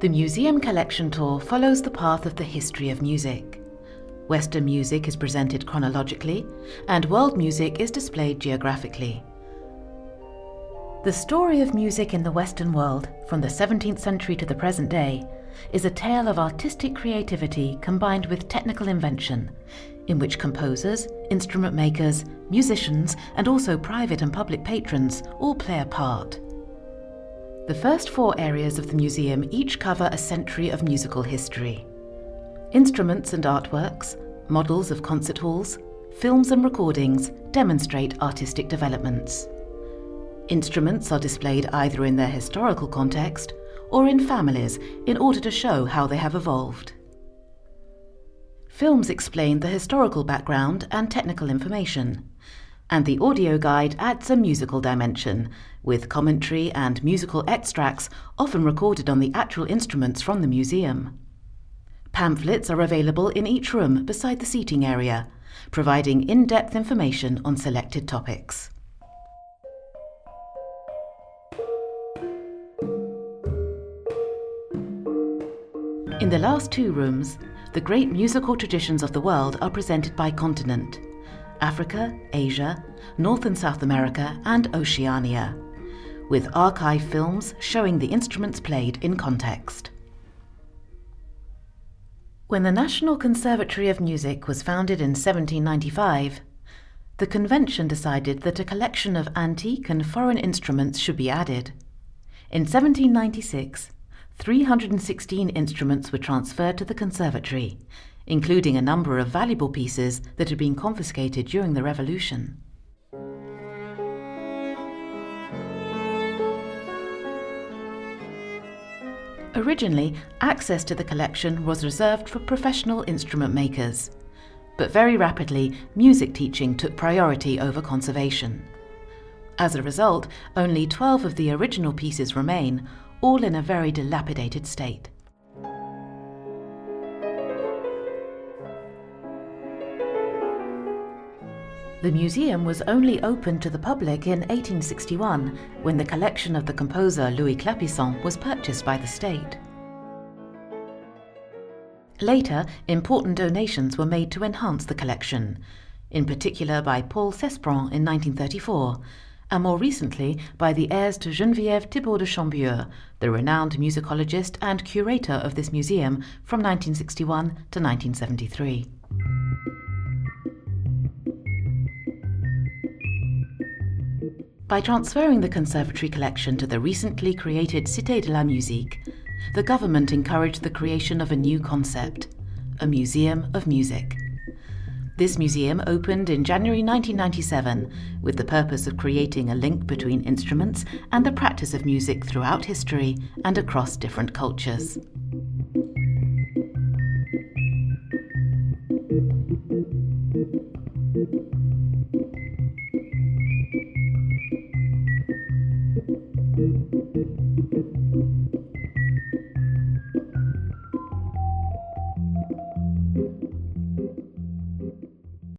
The Museum Collection Tour follows the path of the history of music. Western music is presented chronologically, and world music is displayed geographically. The story of music in the Western world, from the 17th century to the present day, is a tale of artistic creativity combined with technical invention, in which composers, instrument makers, musicians, and also private and public patrons all play a part. The first four areas of the museum each cover a century of musical history. Instruments and artworks, models of concert halls, films and recordings demonstrate artistic developments. Instruments are displayed either in their historical context or in families in order to show how they have evolved. Films explain the historical background and technical information, and the audio guide adds a musical dimension, with commentary and musical extracts often recorded on the actual instruments from the museum. Pamphlets are available in each room beside the seating area, providing in depth information on selected topics. In the last two rooms, the great musical traditions of the world are presented by continent Africa, Asia, North and South America, and Oceania, with archive films showing the instruments played in context. When the National Conservatory of Music was founded in 1795, the convention decided that a collection of antique and foreign instruments should be added. In 1796, 316 instruments were transferred to the conservatory, including a number of valuable pieces that had been confiscated during the Revolution. Originally, access to the collection was reserved for professional instrument makers, but very rapidly, music teaching took priority over conservation. As a result, only 12 of the original pieces remain, all in a very dilapidated state. The museum was only opened to the public in 1861 when the collection of the composer Louis Clapisson was purchased by the state. Later, important donations were made to enhance the collection, in particular by Paul Cesbron in 1934, and more recently by the heirs to Geneviève Thibault de Chambure, the renowned musicologist and curator of this museum from 1961 to 1973. By transferring the conservatory collection to the recently created Cité de la Musique, the government encouraged the creation of a new concept a museum of music. This museum opened in January 1997 with the purpose of creating a link between instruments and the practice of music throughout history and across different cultures.